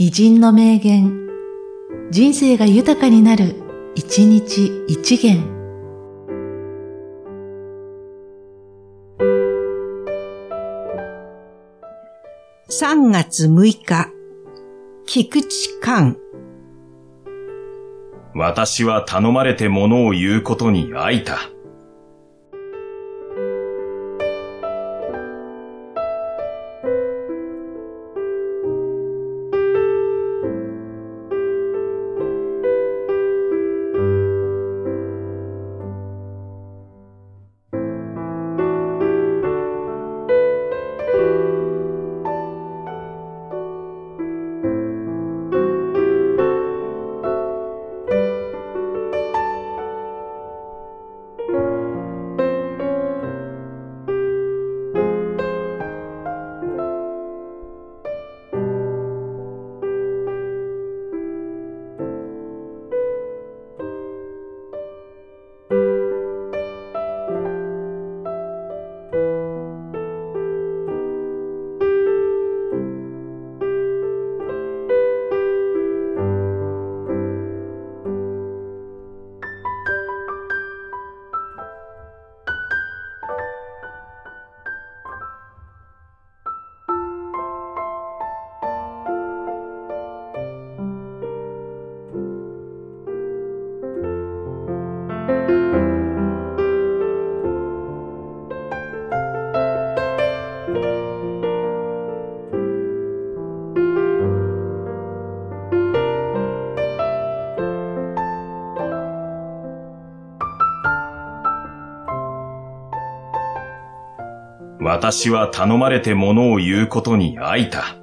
偉人の名言、人生が豊かになる、一日一元。3月6日、菊池寛。私は頼まれて物を言うことに飽いた。私は頼まれて物を言うことに飽いた。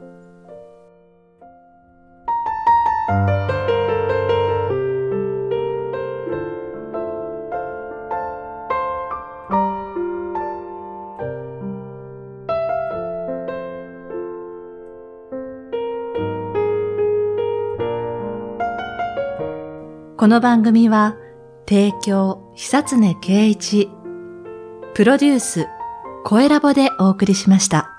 この番組は、提供、久常圭一、プロデュース、声ラボでお送りしました。